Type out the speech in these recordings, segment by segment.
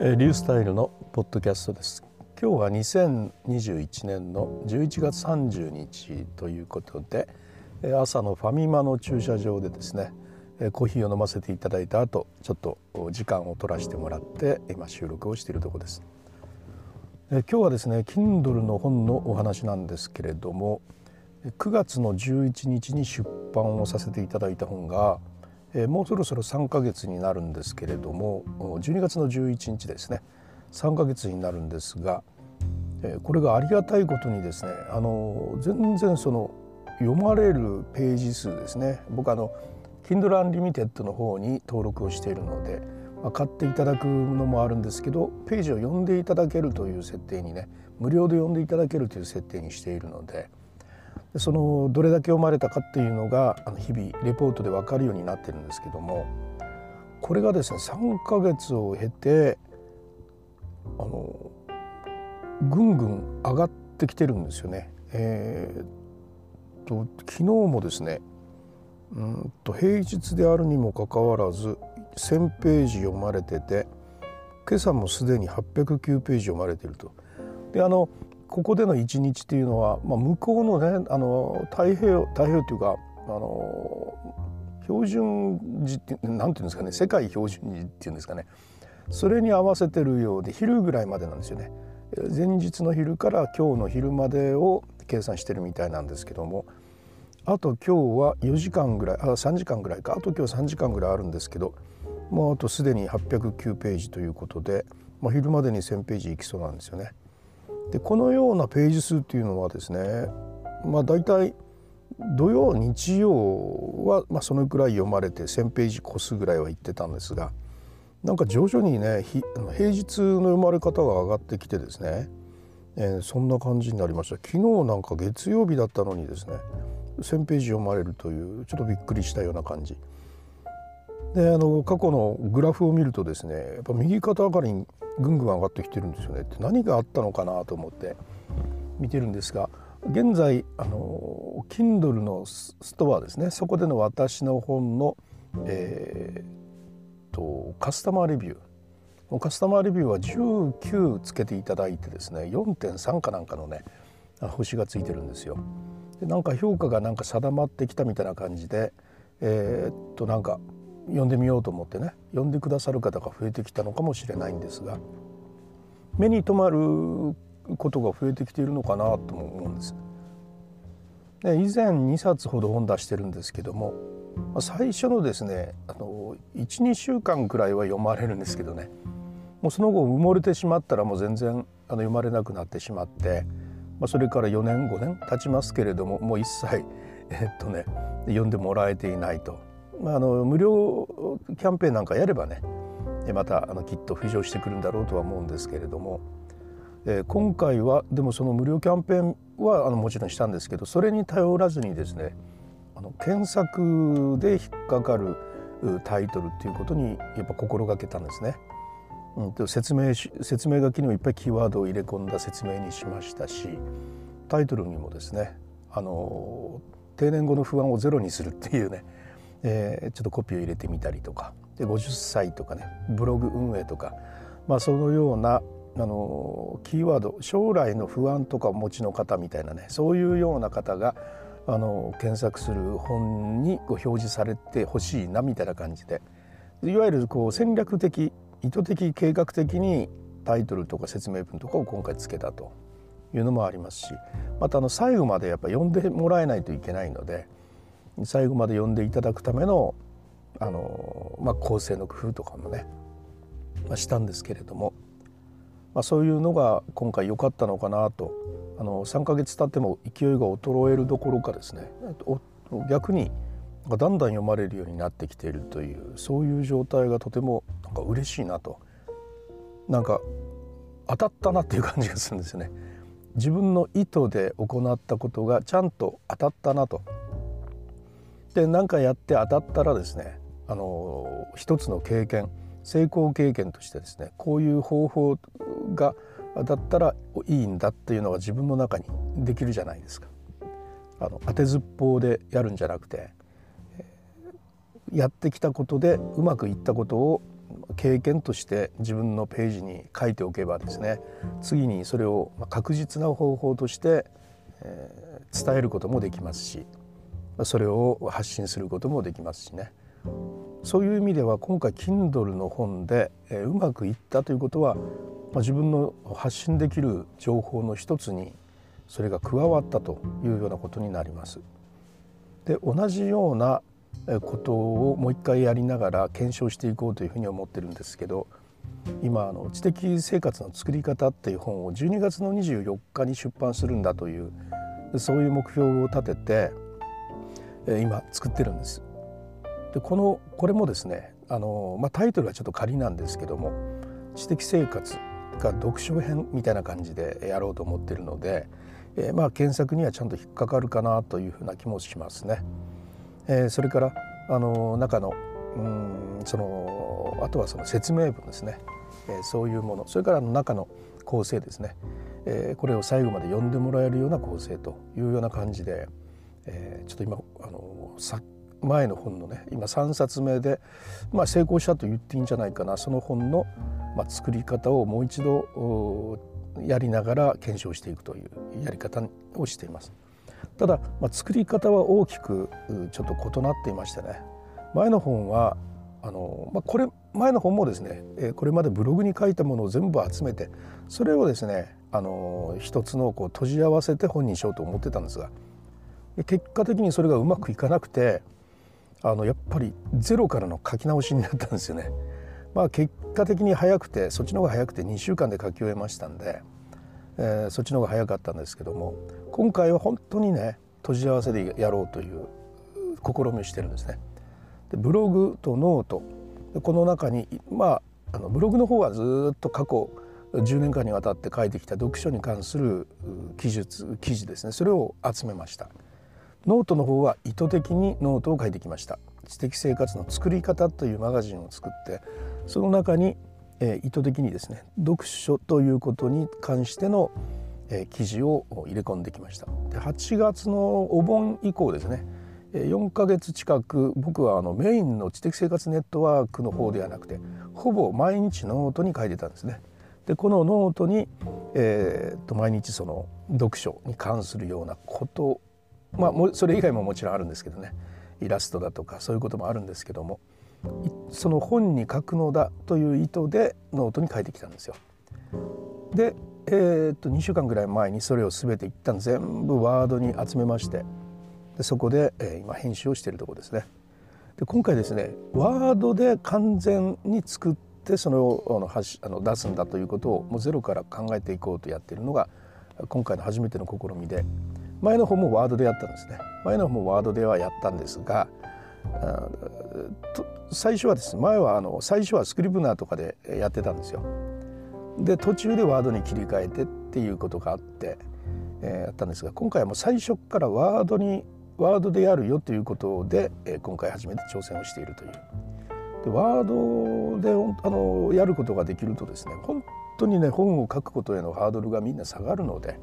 えー、リュースタイルのポッドキャストです。今日は2021年の11月30日ということで朝のファミマの駐車場でですねコーヒーを飲ませていただいた後ちょっと時間を取らせてもらって今収録をしているところです。今日はですね Kindle の本のお話なんですけれども9月の11日に出版をさせていただいた本が、もうそろそろ3ヶ月になるんですけれども12月の11日ですね3ヶ月になるんですが、これがありがたいことにですねあの全然その読まれるページ数ですね僕あの Kindle Unlimited の方に登録をしているので、まあ、買っていただくのもあるんですけどページを読んでいただけるという設定にね無料で読んでいただけるという設定にしているので。そのどれだけ読まれたかっていうのが日々レポートで分かるようになってるんですけどもこれがですね3ヶ月を経てあのぐんぐん上がってきてるんですよね。えー、と昨日もですねうんと平日であるにもかかわらず1,000ページ読まれてて今朝もすでに809ページ読まれてると。であのここでの一日っていうのは、まあ、向こうのねあの太平洋太平洋っていうかあの標準時ってなんていうんですかね世界標準時っていうんですかねそれに合わせてるようで昼ぐらいまでなんですよね。前日の昼から今日の昼までを計算してるみたいなんですけどもあと今日は4時間ぐらいあ3時間ぐらいかあと今日3時間ぐらいあるんですけどもうあとすでに809ページということで、まあ、昼までに1,000ページいきそうなんですよね。でこのようなページ数っていうのはですねまあ大体土曜日曜は、まあ、そのくらい読まれて1,000ページ越すぐらいは言ってたんですがなんか徐々にね平日の読まれ方が上がってきてですね、えー、そんな感じになりました。昨日なんか月曜日だったのにですね1,000ページ読まれるというちょっとびっくりしたような感じ。であの過去のグラフを見るとですねやっぱ右肩上がりにぐんぐん上がってきてるんですよね。って何があったのかなと思って見てるんですが現在あの Kindle のストアですね。そこでの私の本の、えーと、カスタマーレビュー。カスタマーレビューは19つけていただいてですね4.3かなんかのね星がついてるんですよ。でなんか評価がなんか定まってきたみたいな感じでえー、っとなんか読んでみようと思ってね読んでくださる方が増えてきたのかもしれないんですが目に留まることが増えてきているのかなとも思うんです。で以前2冊ほど本出してるんですけども最初のですね12週間くらいは読まれるんですけどねもうその後埋もれてしまったらもう全然あの読まれなくなってしまって、まあ、それから4年5年経ちますけれどももう一切えっとね読んでもらえていないとあ、あの無料キャンペーンなんかやればねまたあのきっと浮上してくるんだろうとは思うんですけれども、えー、今回はでもその無料キャンペーンはあのもちろんしたんですけどそれに頼らずにですねあの検索で引っかかるタイトルっていうことにやっぱ心がけたんですね。うん、と説明説明書きにもいっぱいキーワードを入れ込んだ説明にしましたしタイトルにもですねあの定年後の不安をゼロにするっていうねえー、ちょっとコピーを入れてみたりとか。で50歳とかねブログ運営とか、まあ、そのようなあのキーワード将来の不安とかお持ちの方みたいなねそういうような方があの検索する本にご表示されてほしいなみたいな感じで。いわゆるこう戦略的意図的計画的にタイトルとか説明文とかを今回つけたというのもありますし。またあの最後までやっぱ読んでもらえないといけないので最後まで読んでいただくためのあの、まあ、構成の工夫とかもね、まあ、したんですけれども、まあ、そういうのが今回良かったのかなと。あの3ヶ月経っても勢いが衰えるどころかですね逆にだんだん読まれるようになってきているというそういう状態がとてもなんか嬉しいなと。なんか当たったなっていう感じがするんですよね。自分の意図で行ったことがちゃんと当たったなと。で何かやって当たったらですねあの一つの経験成功経験としてですねこういう方法がだったらいいんだっていうのが自分の中にできるじゃないですか。あの当てずっぽうでやるんじゃなくてやってきたことでうまくいったことを経験として自分のページに書いておけばですね次にそれを確実な方法として、伝えることもできますしそれを発信することもできますしねそういう意味では今回 Kindle の本で、え、うまくいったということは、ま、自分の発信できる情報の一つにそれが加わったというようなことになります。で同じようなことをもう一回やりながら検証していこうというふうに思ってるんですけど今あの知的生活の作り方っていう本を12月の24日に出版するんだというそういう目標を立てて今作ってるんです。でこのこれもですねあの、まあ、タイトルはちょっと仮なんですけども知的生活が読書編みたいな感じでやろうと思ってるので、えー、まあ検索にはちゃんと引っかかるかなというふうな気もしますね。えー、それからあの中のうんそのあとはその説明文ですね、えー、そういうものそれからの中の構成ですね、えー、これを最後まで読んでもらえるような構成というような感じで、えー、ちょっと今あのさ前の本のね今3冊目で、まあ、成功したと言っていいんじゃないかなその本の、まあ、作り方をもう一度やりながら検証していくというやり方をしています。ただ、まあ、作り方は大きくちょっと異なっていましてね前の本はあの、まあ、これ前の本もですねこれまでブログに書いたものを全部集めてそれをですねあの一つのこう閉じ合わせて本にしようと思ってたんですが結果的にそれがうまくいかなくてあのやっぱりゼロからの書き直しになったんですよね。まあ、結果的に早くてそっちの方が早くて2週間で書き終えましたんで、えー、そっちの方が早かったんですけども今回は本当にね閉じ合わせでやろうという試みをしてるんですね。でブログとノートこの中にまああのブログの方はずっと過去10年間にわたって書いてきた読書に関する記述記事ですねそれを集めましたノートの方は意図的にノートを書いてきました知的生活の作り方というマガジンを作ってその中に、え、意図的にですね読書ということに関しての、え、記事を入れ込んできましたで8月のお盆以降ですね4ヶ月近く僕はあのメインの知的生活ネットワークの方ではなくてほぼ毎日ノートに書いてたんですね。でこのノートに、えー、と毎日その読書に関するようなことまあそれ以外ももちろんあるんですけどねイラストだとかそういうこともあるんですけどもその本に書くのだという意図でノートに書いてきたんですよ。で、えー、と2週間ぐらい前にそれを全て一旦全部ワードに集めましてでそこで、えー、今編集をしているところですね。で今回ですねワードで完全に作ってそれをあのあの出すんだということをもうゼロから考えていこうとやっているのが今回の初めての試みで前の方もワードでやったんですね前の方もワードではやったんですが最初はですね前はあの最初はスクリブナーとかでやってたんですよ。で途中でワードに切り替えてっていうことがあって、えー、やったんですが今回はもう最初からワードにワードでやるよということで、えー、今回初めて挑戦をしているという。でワードであのやることができるとですね本当にね本を書くことへのハードルがみんな下がるので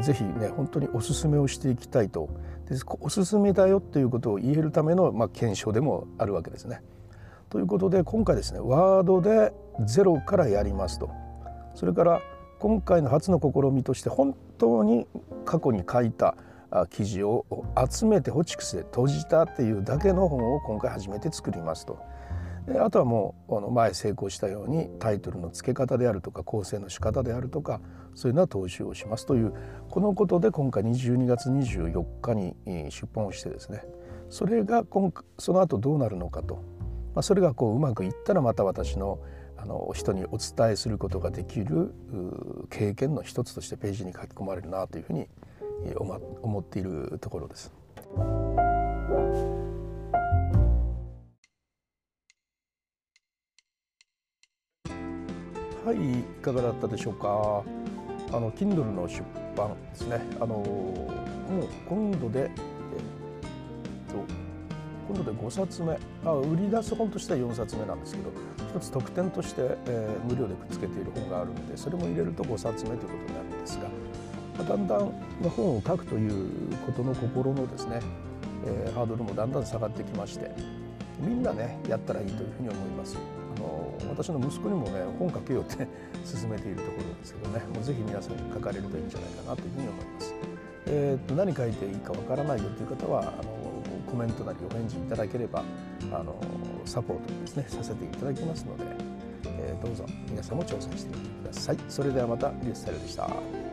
是非ね本当におすすめをしていきたいとでおすすめだよっていうことを言えるための、まあ、検証でもあるわけですね。ということで今回ですねワードでゼロからやりますとそれから今回の初の試みとして本当に過去に書いた記事を集めてホチクスで閉じたっていうだけの本を今回初めて作りますと。あとはもうあの前成功したようにタイトルの付け方であるとか構成の仕方であるとかそういうのは踏襲をしますというこのことで今回22月24日に出版をしてですねそれが今その後どうなるのかと、まあ、それがこううまくいったらまた私のあの人にお伝えすることができる経験の一つとしてページに書き込まれるなというふうに思っているところです。はいいかがだったでしょうか。あの Kindle の出版ですね。あのもう今度でえっと今度で5冊目。あ売り出す本としては4冊目なんですけど一つ特典として、えー、無料でくっつけている本があるのでそれも入れると5冊目ということになるんですがまだんだん本を書くということの心のですね、えー、ハードルもだんだん下がってきましてみんなねやったらいいというふうに思います。私の息子にもね本書けようって 勧めているところですけどねもうぜひ皆さんに書かれるといいんじゃないかなというふうに思います。えー、と何書いていいかわからないよという方はあのコメントなりお返事いただければあのサポートですねさせていただきますので、えー、どうぞ皆さんも挑戦してみてください。それではまたリュースタイルでした。